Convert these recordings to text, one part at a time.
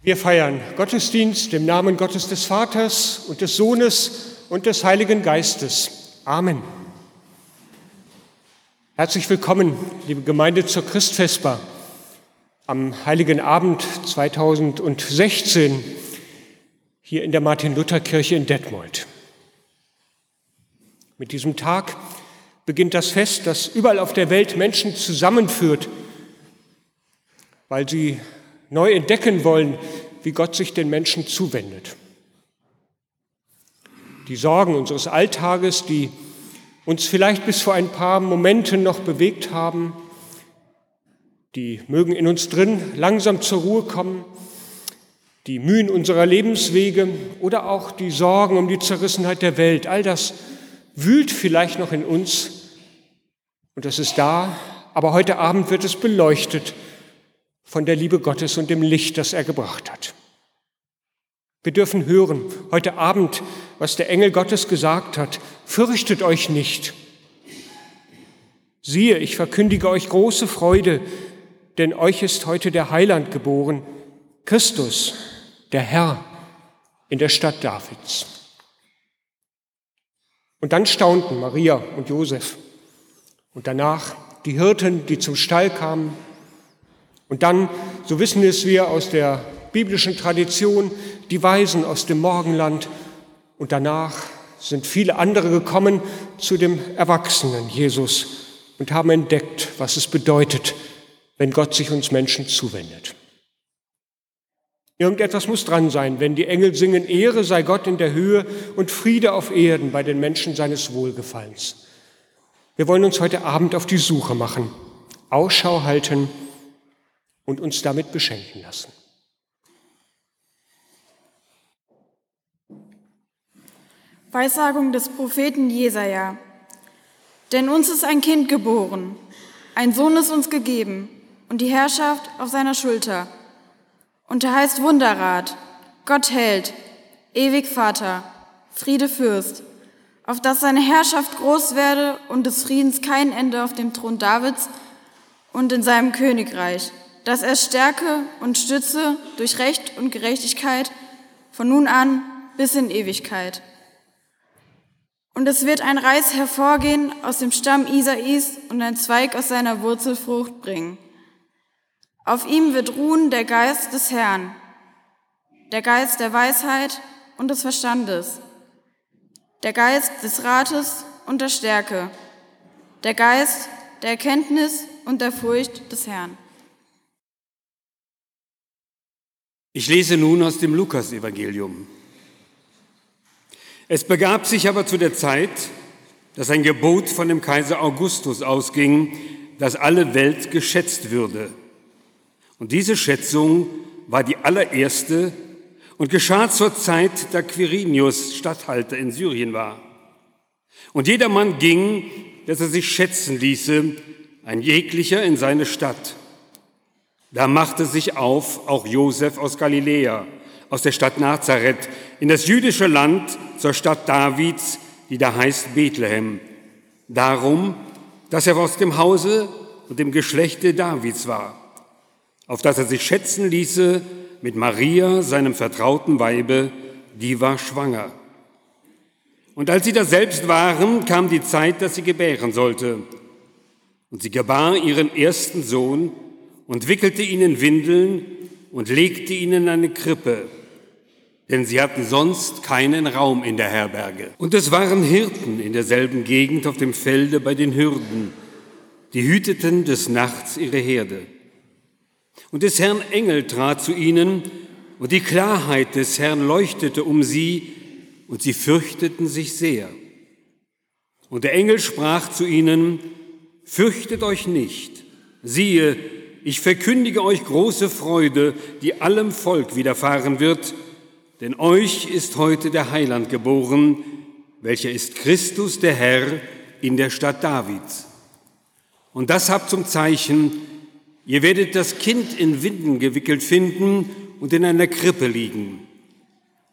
Wir feiern Gottesdienst im Namen Gottes des Vaters und des Sohnes und des Heiligen Geistes. Amen. Herzlich willkommen, liebe Gemeinde zur Christfesper am Heiligen Abend 2016 hier in der Martin-Luther-Kirche in Detmold. Mit diesem Tag beginnt das Fest, das überall auf der Welt Menschen zusammenführt, weil sie neu entdecken wollen, wie Gott sich den Menschen zuwendet. Die Sorgen unseres Alltages, die uns vielleicht bis vor ein paar Momenten noch bewegt haben, die mögen in uns drin langsam zur Ruhe kommen, die Mühen unserer Lebenswege oder auch die Sorgen um die Zerrissenheit der Welt, all das wühlt vielleicht noch in uns. Und es ist da, aber heute Abend wird es beleuchtet von der Liebe Gottes und dem Licht, das er gebracht hat. Wir dürfen hören heute Abend, was der Engel Gottes gesagt hat. Fürchtet euch nicht. Siehe, ich verkündige euch große Freude, denn euch ist heute der Heiland geboren, Christus, der Herr, in der Stadt Davids. Und dann staunten Maria und Josef und danach die Hirten, die zum Stall kamen und dann, so wissen es wir aus der biblischen Tradition, die Weisen aus dem Morgenland. Und danach sind viele andere gekommen zu dem Erwachsenen Jesus und haben entdeckt, was es bedeutet, wenn Gott sich uns Menschen zuwendet. Irgendetwas muss dran sein, wenn die Engel singen, Ehre sei Gott in der Höhe und Friede auf Erden bei den Menschen seines Wohlgefallens. Wir wollen uns heute Abend auf die Suche machen, Ausschau halten und uns damit beschenken lassen. Weissagung des Propheten Jesaja. Denn uns ist ein Kind geboren, ein Sohn ist uns gegeben und die Herrschaft auf seiner Schulter. Und er heißt Wunderrat, Gott hält, ewig Vater, Friede Fürst, auf dass seine Herrschaft groß werde und des Friedens kein Ende auf dem Thron Davids und in seinem Königreich dass er stärke und stütze durch Recht und Gerechtigkeit von nun an bis in Ewigkeit. Und es wird ein Reis hervorgehen aus dem Stamm Isais und ein Zweig aus seiner Wurzel Frucht bringen. Auf ihm wird ruhen der Geist des Herrn, der Geist der Weisheit und des Verstandes, der Geist des Rates und der Stärke, der Geist der Erkenntnis und der Furcht des Herrn. Ich lese nun aus dem Lukasevangelium. Es begab sich aber zu der Zeit, dass ein Gebot von dem Kaiser Augustus ausging, dass alle Welt geschätzt würde. Und diese Schätzung war die allererste und geschah zur Zeit, da Quirinius Statthalter in Syrien war. Und jedermann ging, dass er sich schätzen ließe, ein jeglicher in seine Stadt. Da machte sich auf auch Josef aus Galiläa, aus der Stadt Nazareth, in das jüdische Land zur Stadt Davids, die da heißt Bethlehem. Darum, dass er aus dem Hause und dem Geschlechte Davids war, auf das er sich schätzen ließe mit Maria, seinem vertrauten Weibe, die war schwanger. Und als sie da selbst waren, kam die Zeit, dass sie gebären sollte. Und sie gebar ihren ersten Sohn, und wickelte ihnen Windeln und legte ihnen eine Krippe, denn sie hatten sonst keinen Raum in der Herberge. Und es waren Hirten in derselben Gegend auf dem Felde bei den Hürden, die hüteten des Nachts ihre Herde. Und des Herrn Engel trat zu ihnen, und die Klarheit des Herrn leuchtete um sie, und sie fürchteten sich sehr. Und der Engel sprach zu ihnen, Fürchtet euch nicht, siehe, ich verkündige euch große Freude, die allem Volk widerfahren wird, denn euch ist heute der Heiland geboren, welcher ist Christus der Herr in der Stadt Davids. Und das habt zum Zeichen, ihr werdet das Kind in Winden gewickelt finden und in einer Krippe liegen.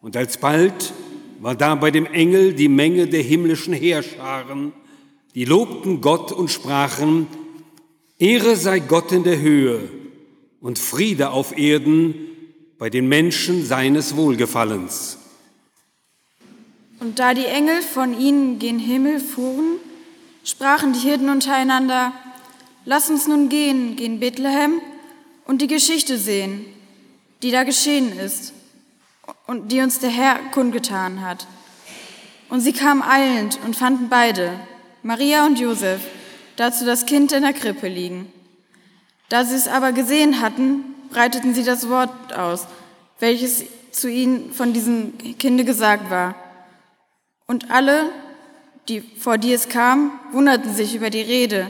Und alsbald war da bei dem Engel die Menge der himmlischen Heerscharen, die lobten Gott und sprachen, Ehre sei Gott in der Höhe und Friede auf Erden bei den Menschen seines Wohlgefallens. Und da die Engel von ihnen gen Himmel fuhren, sprachen die Hirten untereinander, Lass uns nun gehen, gen Bethlehem und die Geschichte sehen, die da geschehen ist und die uns der Herr kundgetan hat. Und sie kamen eilend und fanden beide, Maria und Josef, dazu das Kind in der Krippe liegen. Da sie es aber gesehen hatten, breiteten sie das Wort aus, welches zu ihnen von diesem Kinde gesagt war. Und alle, die, vor die es kam, wunderten sich über die Rede,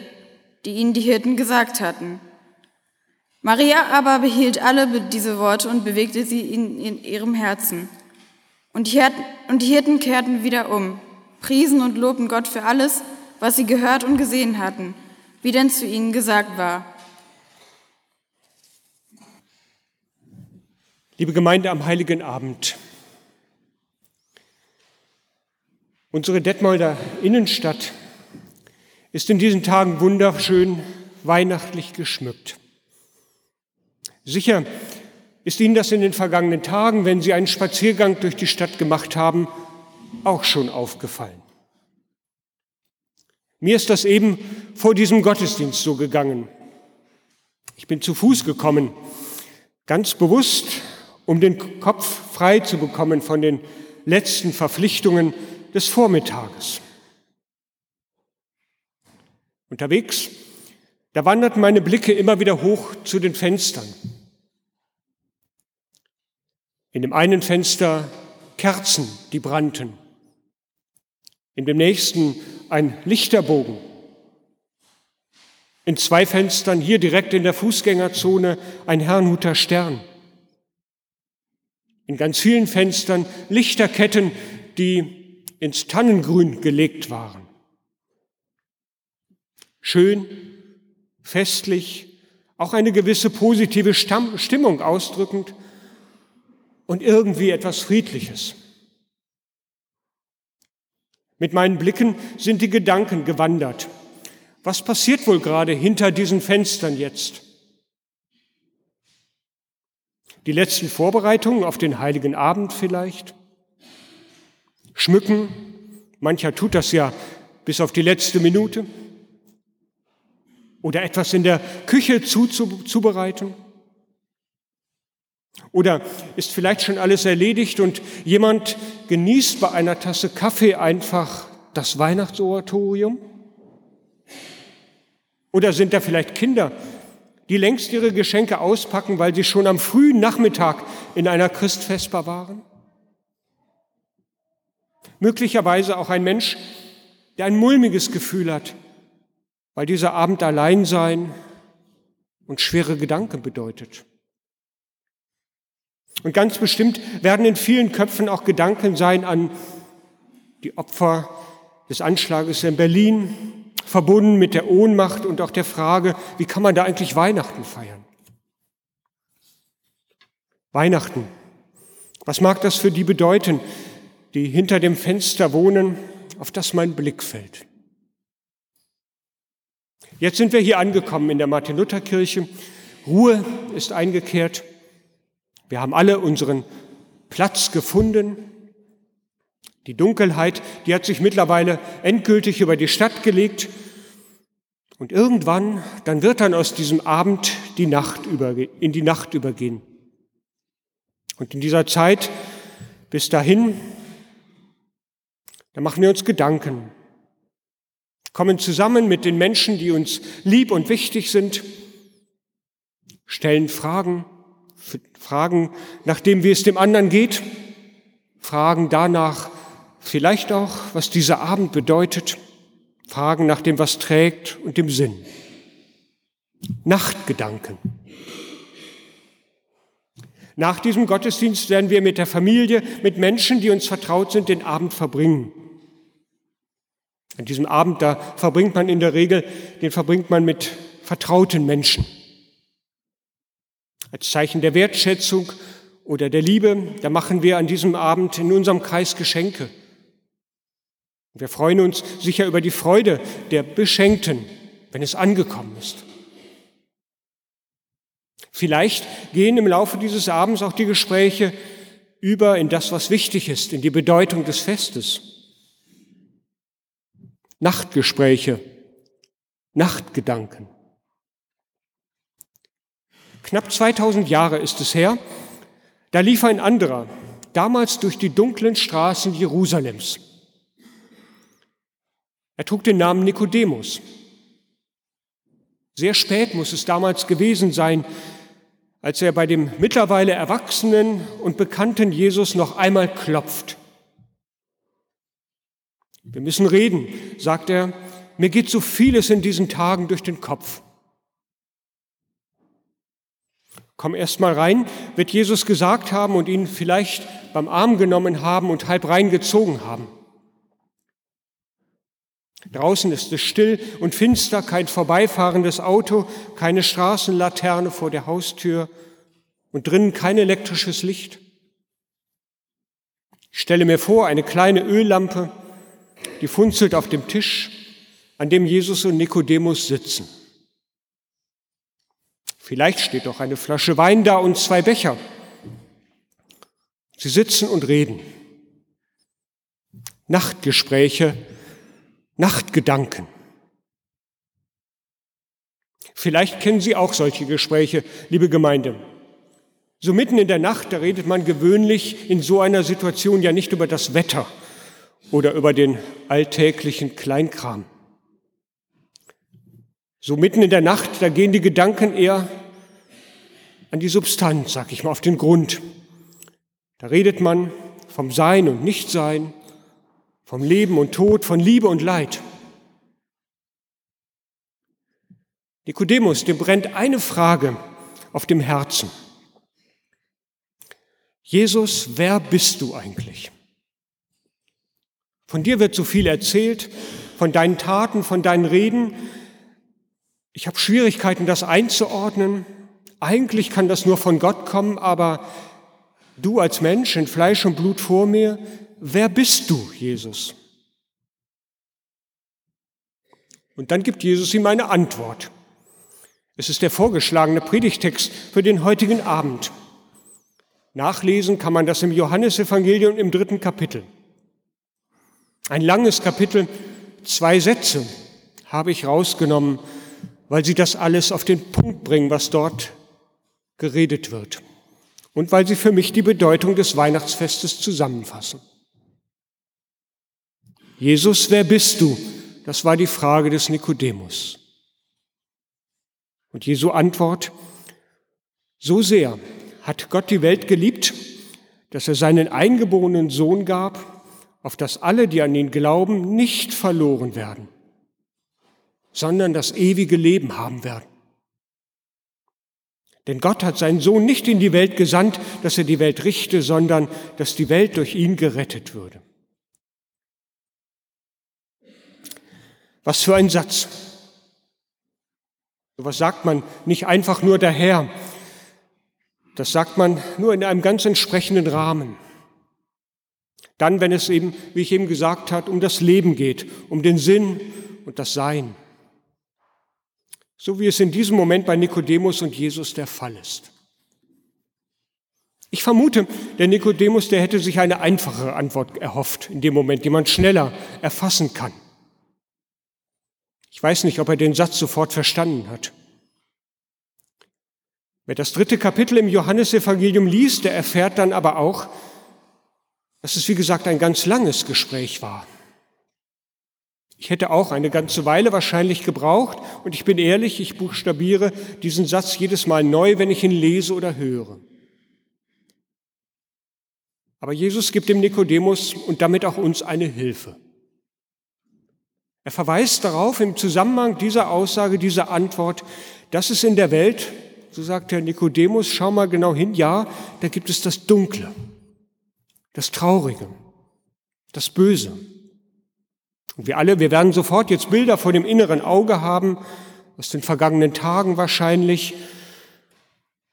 die ihnen die Hirten gesagt hatten. Maria aber behielt alle diese Worte und bewegte sie in, in ihrem Herzen. Und die, Hirten, und die Hirten kehrten wieder um, priesen und lobten Gott für alles, was sie gehört und gesehen hatten, wie denn zu ihnen gesagt war. Liebe Gemeinde am heiligen Abend, unsere Detmolder Innenstadt ist in diesen Tagen wunderschön weihnachtlich geschmückt. Sicher ist Ihnen das in den vergangenen Tagen, wenn Sie einen Spaziergang durch die Stadt gemacht haben, auch schon aufgefallen. Mir ist das eben vor diesem Gottesdienst so gegangen. Ich bin zu Fuß gekommen, ganz bewusst um den Kopf frei zu bekommen von den letzten Verpflichtungen des Vormittages. Unterwegs, da wanderten meine Blicke immer wieder hoch zu den Fenstern. In dem einen Fenster Kerzen, die brannten. In dem nächsten ein Lichterbogen. In zwei Fenstern hier direkt in der Fußgängerzone ein Herrnhuter Stern in ganz vielen Fenstern Lichterketten, die ins Tannengrün gelegt waren. Schön, festlich, auch eine gewisse positive Stimmung ausdrückend und irgendwie etwas Friedliches. Mit meinen Blicken sind die Gedanken gewandert. Was passiert wohl gerade hinter diesen Fenstern jetzt? Die letzten Vorbereitungen auf den heiligen Abend vielleicht. Schmücken. Mancher tut das ja bis auf die letzte Minute. Oder etwas in der Küche zuzubereiten. Oder ist vielleicht schon alles erledigt und jemand genießt bei einer Tasse Kaffee einfach das Weihnachtsoratorium? Oder sind da vielleicht Kinder, die längst ihre Geschenke auspacken, weil sie schon am frühen Nachmittag in einer Christfesper waren? Möglicherweise auch ein Mensch, der ein mulmiges Gefühl hat, weil dieser Abend allein sein und schwere Gedanken bedeutet. Und ganz bestimmt werden in vielen Köpfen auch Gedanken sein an die Opfer des Anschlages in Berlin, verbunden mit der Ohnmacht und auch der Frage, wie kann man da eigentlich Weihnachten feiern? Weihnachten. Was mag das für die bedeuten, die hinter dem Fenster wohnen, auf das mein Blick fällt? Jetzt sind wir hier angekommen in der Martin-Luther-Kirche. Ruhe ist eingekehrt. Wir haben alle unseren Platz gefunden. Die Dunkelheit, die hat sich mittlerweile endgültig über die Stadt gelegt. Und irgendwann, dann wird dann aus diesem Abend die Nacht überge in die Nacht übergehen. Und in dieser Zeit bis dahin, da machen wir uns Gedanken, kommen zusammen mit den Menschen, die uns lieb und wichtig sind, stellen Fragen, Fragen, nachdem wie es dem anderen geht, Fragen danach, Vielleicht auch, was dieser Abend bedeutet. Fragen nach dem, was trägt und dem Sinn. Nachtgedanken. Nach diesem Gottesdienst werden wir mit der Familie, mit Menschen, die uns vertraut sind, den Abend verbringen. An diesem Abend, da verbringt man in der Regel, den verbringt man mit vertrauten Menschen. Als Zeichen der Wertschätzung oder der Liebe, da machen wir an diesem Abend in unserem Kreis Geschenke. Wir freuen uns sicher über die Freude der Beschenkten, wenn es angekommen ist. Vielleicht gehen im Laufe dieses Abends auch die Gespräche über in das, was wichtig ist, in die Bedeutung des Festes. Nachtgespräche, Nachtgedanken. Knapp 2000 Jahre ist es her, da lief ein anderer, damals durch die dunklen Straßen Jerusalems. Er trug den Namen Nikodemus. Sehr spät muss es damals gewesen sein, als er bei dem mittlerweile erwachsenen und bekannten Jesus noch einmal klopft. Wir müssen reden, sagt er, mir geht so vieles in diesen Tagen durch den Kopf. Komm erst mal rein, wird Jesus gesagt haben und ihn vielleicht beim Arm genommen haben und halb reingezogen haben. Draußen ist es still und finster, kein vorbeifahrendes Auto, keine Straßenlaterne vor der Haustür und drinnen kein elektrisches Licht. Ich stelle mir vor, eine kleine Öllampe, die funzelt auf dem Tisch, an dem Jesus und Nikodemus sitzen. Vielleicht steht auch eine Flasche Wein da und zwei Becher. Sie sitzen und reden. Nachtgespräche Nachtgedanken. Vielleicht kennen Sie auch solche Gespräche, liebe Gemeinde. So mitten in der Nacht, da redet man gewöhnlich in so einer Situation ja nicht über das Wetter oder über den alltäglichen Kleinkram. So mitten in der Nacht, da gehen die Gedanken eher an die Substanz, sag ich mal, auf den Grund. Da redet man vom Sein und Nichtsein, vom Leben und Tod, von Liebe und Leid. Nikodemus, dem brennt eine Frage auf dem Herzen. Jesus, wer bist du eigentlich? Von dir wird so viel erzählt, von deinen Taten, von deinen Reden. Ich habe Schwierigkeiten, das einzuordnen. Eigentlich kann das nur von Gott kommen, aber du als Mensch in Fleisch und Blut vor mir, wer bist du, Jesus? Und dann gibt Jesus ihm eine Antwort. Es ist der vorgeschlagene Predigtext für den heutigen Abend. Nachlesen kann man das im Johannesevangelium im dritten Kapitel. Ein langes Kapitel, zwei Sätze habe ich rausgenommen, weil sie das alles auf den Punkt bringen, was dort geredet wird. Und weil sie für mich die Bedeutung des Weihnachtsfestes zusammenfassen. Jesus, wer bist du? Das war die Frage des Nikodemus. Und Jesu Antwort, so sehr hat Gott die Welt geliebt, dass er seinen eingeborenen Sohn gab, auf dass alle, die an ihn glauben, nicht verloren werden, sondern das ewige Leben haben werden. Denn Gott hat seinen Sohn nicht in die Welt gesandt, dass er die Welt richte, sondern dass die Welt durch ihn gerettet würde. Was für ein Satz. So was sagt man nicht einfach nur daher. Das sagt man nur in einem ganz entsprechenden Rahmen. Dann, wenn es eben, wie ich eben gesagt habe, um das Leben geht, um den Sinn und das Sein. So wie es in diesem Moment bei Nikodemus und Jesus der Fall ist. Ich vermute, der Nikodemus, der hätte sich eine einfache Antwort erhofft in dem Moment, die man schneller erfassen kann. Ich weiß nicht, ob er den Satz sofort verstanden hat. Wer das dritte Kapitel im Johannesevangelium liest, der erfährt dann aber auch, dass es, wie gesagt, ein ganz langes Gespräch war. Ich hätte auch eine ganze Weile wahrscheinlich gebraucht und ich bin ehrlich, ich buchstabiere diesen Satz jedes Mal neu, wenn ich ihn lese oder höre. Aber Jesus gibt dem Nikodemus und damit auch uns eine Hilfe. Er verweist darauf im Zusammenhang dieser Aussage, dieser Antwort, dass es in der Welt, so sagt Herr Nikodemus, schau mal genau hin, ja, da gibt es das Dunkle, das Traurige, das Böse. Und wir alle, wir werden sofort jetzt Bilder vor dem inneren Auge haben, aus den vergangenen Tagen wahrscheinlich,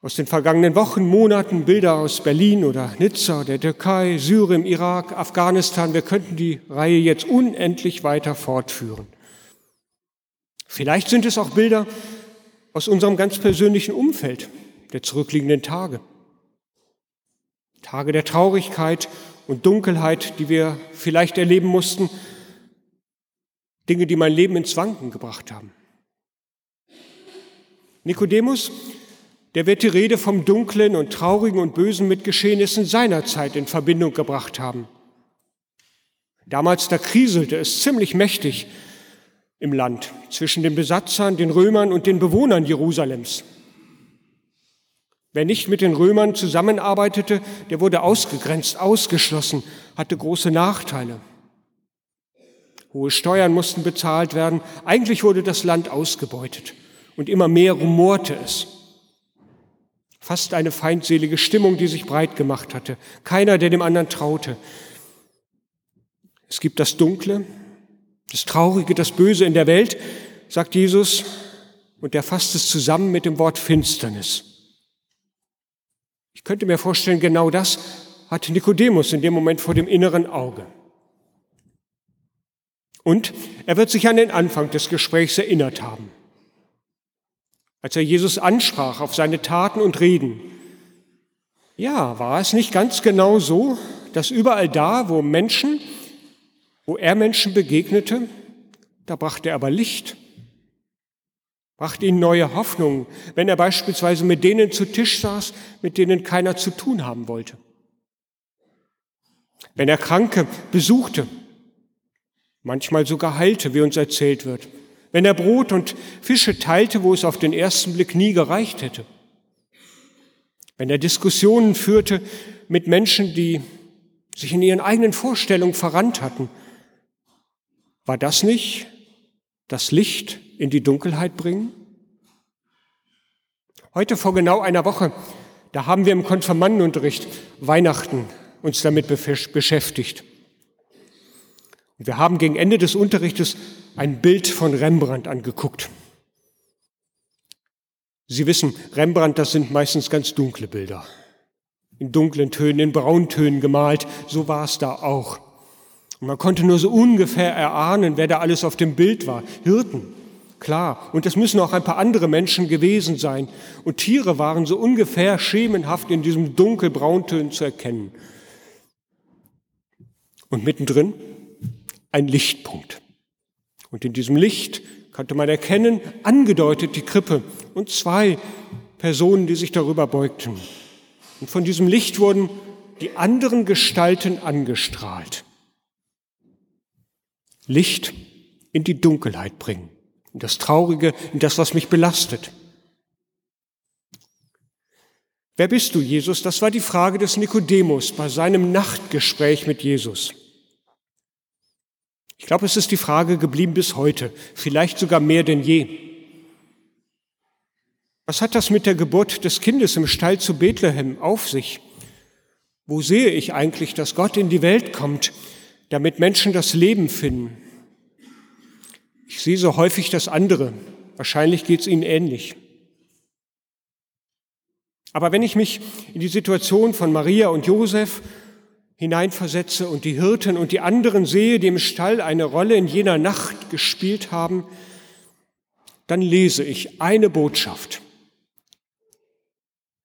aus den vergangenen Wochen, Monaten Bilder aus Berlin oder Nizza, der Türkei, Syrien, Irak, Afghanistan. Wir könnten die Reihe jetzt unendlich weiter fortführen. Vielleicht sind es auch Bilder aus unserem ganz persönlichen Umfeld, der zurückliegenden Tage. Tage der Traurigkeit und Dunkelheit, die wir vielleicht erleben mussten, Dinge, die mein Leben ins Wanken gebracht haben. Nikodemus, der wird die Rede vom Dunklen und Traurigen und Bösen mit Geschehnissen seiner Zeit in Verbindung gebracht haben. Damals, da kriselte es ziemlich mächtig im Land zwischen den Besatzern, den Römern und den Bewohnern Jerusalems. Wer nicht mit den Römern zusammenarbeitete, der wurde ausgegrenzt, ausgeschlossen, hatte große Nachteile. Hohe Steuern mussten bezahlt werden. Eigentlich wurde das Land ausgebeutet und immer mehr rumorte es. Fast eine feindselige Stimmung, die sich breit gemacht hatte. Keiner, der dem anderen traute. Es gibt das Dunkle, das Traurige, das Böse in der Welt, sagt Jesus, und er fasst es zusammen mit dem Wort Finsternis. Ich könnte mir vorstellen, genau das hat Nikodemus in dem Moment vor dem inneren Auge. Und er wird sich an den Anfang des Gesprächs erinnert haben, als er Jesus ansprach auf seine Taten und Reden. Ja, war es nicht ganz genau so, dass überall da, wo Menschen wo er Menschen begegnete, da brachte er aber Licht, brachte ihnen neue Hoffnung, wenn er beispielsweise mit denen zu Tisch saß, mit denen keiner zu tun haben wollte. Wenn er Kranke besuchte, manchmal sogar heilte, wie uns erzählt wird. Wenn er Brot und Fische teilte, wo es auf den ersten Blick nie gereicht hätte. Wenn er Diskussionen führte mit Menschen, die sich in ihren eigenen Vorstellungen verrannt hatten war das nicht das Licht in die Dunkelheit bringen? Heute vor genau einer Woche, da haben wir im Konfirmandenunterricht Weihnachten uns damit beschäftigt. Wir haben gegen Ende des Unterrichtes ein Bild von Rembrandt angeguckt. Sie wissen, Rembrandt, das sind meistens ganz dunkle Bilder. In dunklen Tönen, in Brauntönen gemalt. So war es da auch. Und man konnte nur so ungefähr erahnen, wer da alles auf dem Bild war. Hirten, klar. Und es müssen auch ein paar andere Menschen gewesen sein. Und Tiere waren so ungefähr schemenhaft in diesem dunkelbrauntönen zu erkennen. Und mittendrin ein Lichtpunkt. Und in diesem Licht konnte man erkennen, angedeutet die Krippe und zwei Personen, die sich darüber beugten. Und von diesem Licht wurden die anderen Gestalten angestrahlt. Licht in die Dunkelheit bringen, in das Traurige, in das, was mich belastet. Wer bist du, Jesus? Das war die Frage des Nikodemus bei seinem Nachtgespräch mit Jesus. Ich glaube, es ist die Frage geblieben bis heute, vielleicht sogar mehr denn je. Was hat das mit der Geburt des Kindes im Stall zu Bethlehem auf sich? Wo sehe ich eigentlich, dass Gott in die Welt kommt, damit Menschen das Leben finden. Ich sehe so häufig das andere. Wahrscheinlich geht es Ihnen ähnlich. Aber wenn ich mich in die Situation von Maria und Josef hineinversetze und die Hirten und die anderen sehe, die im Stall eine Rolle in jener Nacht gespielt haben, dann lese ich eine Botschaft.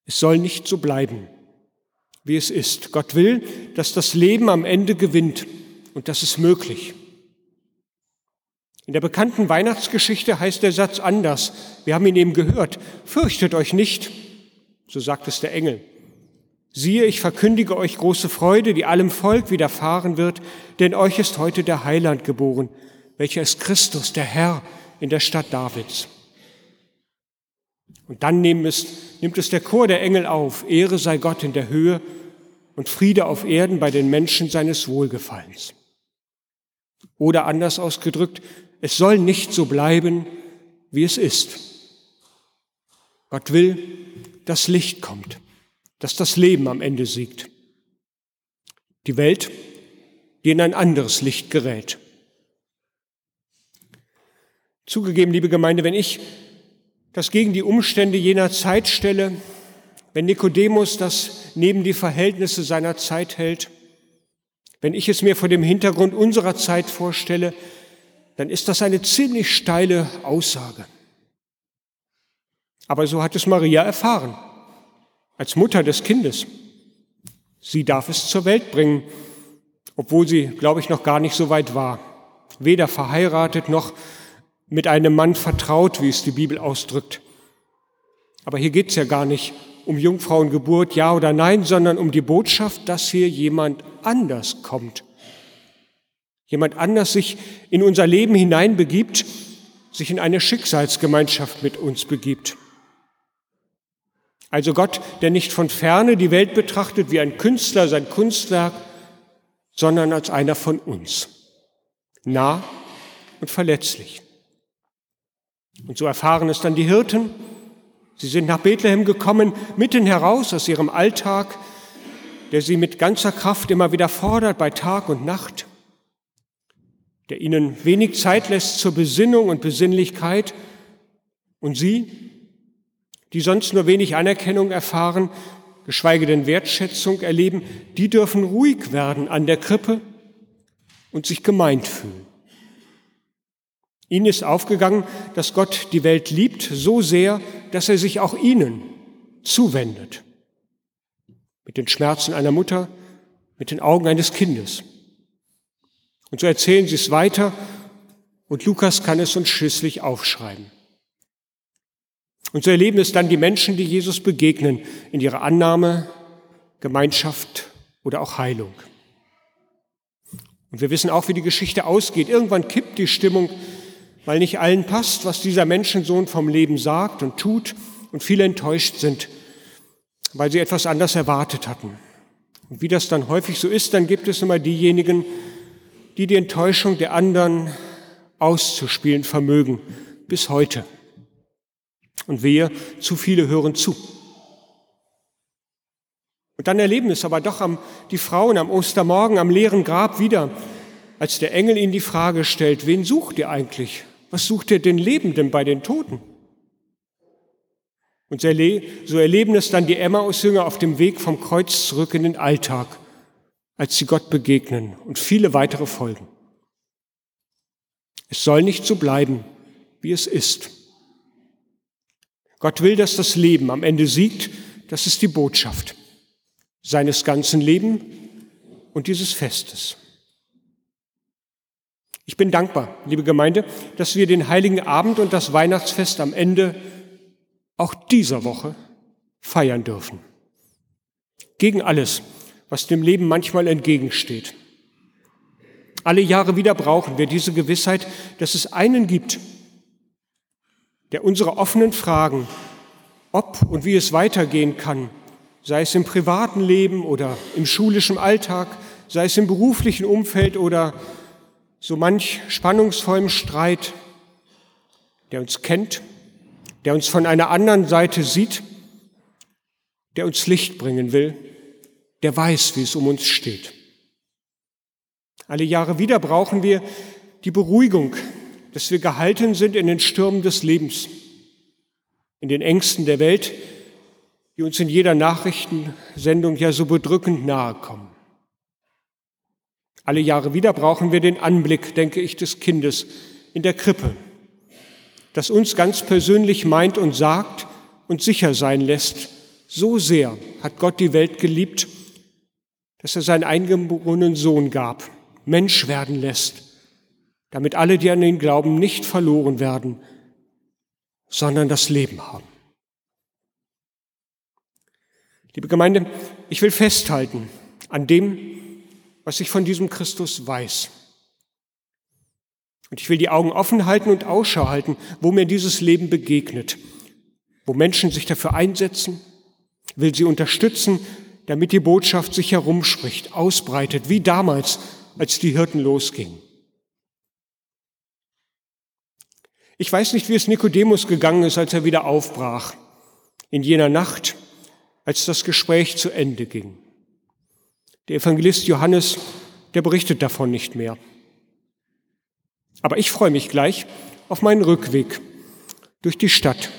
Es soll nicht so bleiben, wie es ist. Gott will, dass das Leben am Ende gewinnt. Und das ist möglich. In der bekannten Weihnachtsgeschichte heißt der Satz anders. Wir haben ihn eben gehört. Fürchtet euch nicht, so sagt es der Engel. Siehe, ich verkündige euch große Freude, die allem Volk widerfahren wird, denn euch ist heute der Heiland geboren, welcher ist Christus, der Herr in der Stadt Davids. Und dann nimmt es, der Chor der Engel auf, Ehre sei Gott in der Höhe und Friede auf Erden bei den Menschen seines Wohlgefallens. Oder anders ausgedrückt, es soll nicht so bleiben, wie es ist. Gott will, dass Licht kommt, dass das Leben am Ende siegt. Die Welt, die in ein anderes Licht gerät. Zugegeben, liebe Gemeinde, wenn ich das gegen die Umstände jener Zeit stelle, wenn Nikodemus das neben die Verhältnisse seiner Zeit hält, wenn ich es mir vor dem Hintergrund unserer Zeit vorstelle, dann ist das eine ziemlich steile Aussage. Aber so hat es Maria erfahren. Als Mutter des Kindes. Sie darf es zur Welt bringen, obwohl sie, glaube ich, noch gar nicht so weit war. Weder verheiratet noch mit einem Mann vertraut, wie es die Bibel ausdrückt. Aber hier geht es ja gar nicht um Jungfrauengeburt, ja oder nein, sondern um die Botschaft, dass hier jemand anders kommt. Jemand anders sich in unser Leben hineinbegibt, sich in eine Schicksalsgemeinschaft mit uns begibt. Also Gott, der nicht von ferne die Welt betrachtet wie ein Künstler sein Kunstwerk, sondern als einer von uns. Nah und verletzlich. Und so erfahren es dann die Hirten. Sie sind nach Bethlehem gekommen, mitten heraus aus ihrem Alltag, der sie mit ganzer Kraft immer wieder fordert bei Tag und Nacht, der ihnen wenig Zeit lässt zur Besinnung und Besinnlichkeit. Und sie, die sonst nur wenig Anerkennung erfahren, geschweige denn Wertschätzung erleben, die dürfen ruhig werden an der Krippe und sich gemeint fühlen. Ihnen ist aufgegangen, dass Gott die Welt liebt so sehr, dass er sich auch ihnen zuwendet. Mit den Schmerzen einer Mutter, mit den Augen eines Kindes. Und so erzählen sie es weiter und Lukas kann es uns schließlich aufschreiben. Und so erleben es dann die Menschen, die Jesus begegnen, in ihrer Annahme, Gemeinschaft oder auch Heilung. Und wir wissen auch, wie die Geschichte ausgeht. Irgendwann kippt die Stimmung, weil nicht allen passt, was dieser Menschensohn vom Leben sagt und tut und viele enttäuscht sind, weil sie etwas anders erwartet hatten. Und wie das dann häufig so ist, dann gibt es immer diejenigen, die die Enttäuschung der anderen auszuspielen vermögen, bis heute und wir, zu viele hören zu. Und dann erleben es aber doch am, die Frauen am Ostermorgen am leeren Grab wieder, als der Engel ihnen die Frage stellt, wen sucht ihr eigentlich? Was sucht ihr den Lebenden bei den Toten? Und so erleben es dann die Emmaus-Jünger auf dem Weg vom Kreuz zurück in den Alltag, als sie Gott begegnen und viele weitere folgen. Es soll nicht so bleiben, wie es ist. Gott will, dass das Leben am Ende siegt. Das ist die Botschaft seines ganzen Lebens und dieses Festes. Ich bin dankbar, liebe Gemeinde, dass wir den heiligen Abend und das Weihnachtsfest am Ende auch dieser Woche feiern dürfen. Gegen alles, was dem Leben manchmal entgegensteht. Alle Jahre wieder brauchen wir diese Gewissheit, dass es einen gibt, der unsere offenen Fragen, ob und wie es weitergehen kann, sei es im privaten Leben oder im schulischen Alltag, sei es im beruflichen Umfeld oder so manch spannungsvollem Streit, der uns kennt, der uns von einer anderen Seite sieht, der uns Licht bringen will, der weiß, wie es um uns steht. Alle Jahre wieder brauchen wir die Beruhigung, dass wir gehalten sind in den Stürmen des Lebens, in den Ängsten der Welt, die uns in jeder Nachrichtensendung ja so bedrückend nahe kommen. Alle Jahre wieder brauchen wir den Anblick, denke ich, des Kindes in der Krippe, das uns ganz persönlich meint und sagt und sicher sein lässt, so sehr hat Gott die Welt geliebt, dass er seinen eingeborenen Sohn gab, Mensch werden lässt, damit alle, die an ihn glauben, nicht verloren werden, sondern das Leben haben. Liebe Gemeinde, ich will festhalten an dem, was ich von diesem Christus weiß. Und ich will die Augen offen halten und Ausschau halten, wo mir dieses Leben begegnet, wo Menschen sich dafür einsetzen, will sie unterstützen, damit die Botschaft sich herumspricht, ausbreitet, wie damals, als die Hirten losgingen. Ich weiß nicht, wie es Nikodemus gegangen ist, als er wieder aufbrach, in jener Nacht, als das Gespräch zu Ende ging. Der Evangelist Johannes, der berichtet davon nicht mehr. Aber ich freue mich gleich auf meinen Rückweg durch die Stadt.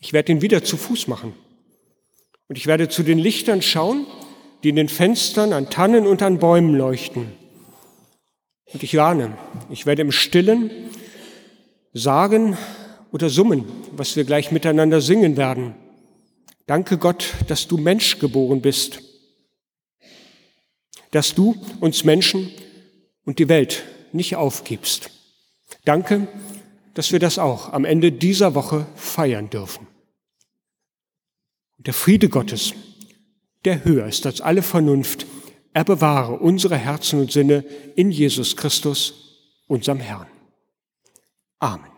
Ich werde ihn wieder zu Fuß machen. Und ich werde zu den Lichtern schauen, die in den Fenstern an Tannen und an Bäumen leuchten. Und ich warne, ich werde im Stillen sagen oder summen, was wir gleich miteinander singen werden. Danke Gott, dass du Mensch geboren bist, dass du uns Menschen und die Welt nicht aufgibst. Danke, dass wir das auch am Ende dieser Woche feiern dürfen. Der Friede Gottes, der höher ist als alle Vernunft, er bewahre unsere Herzen und Sinne in Jesus Christus, unserem Herrn. Amen.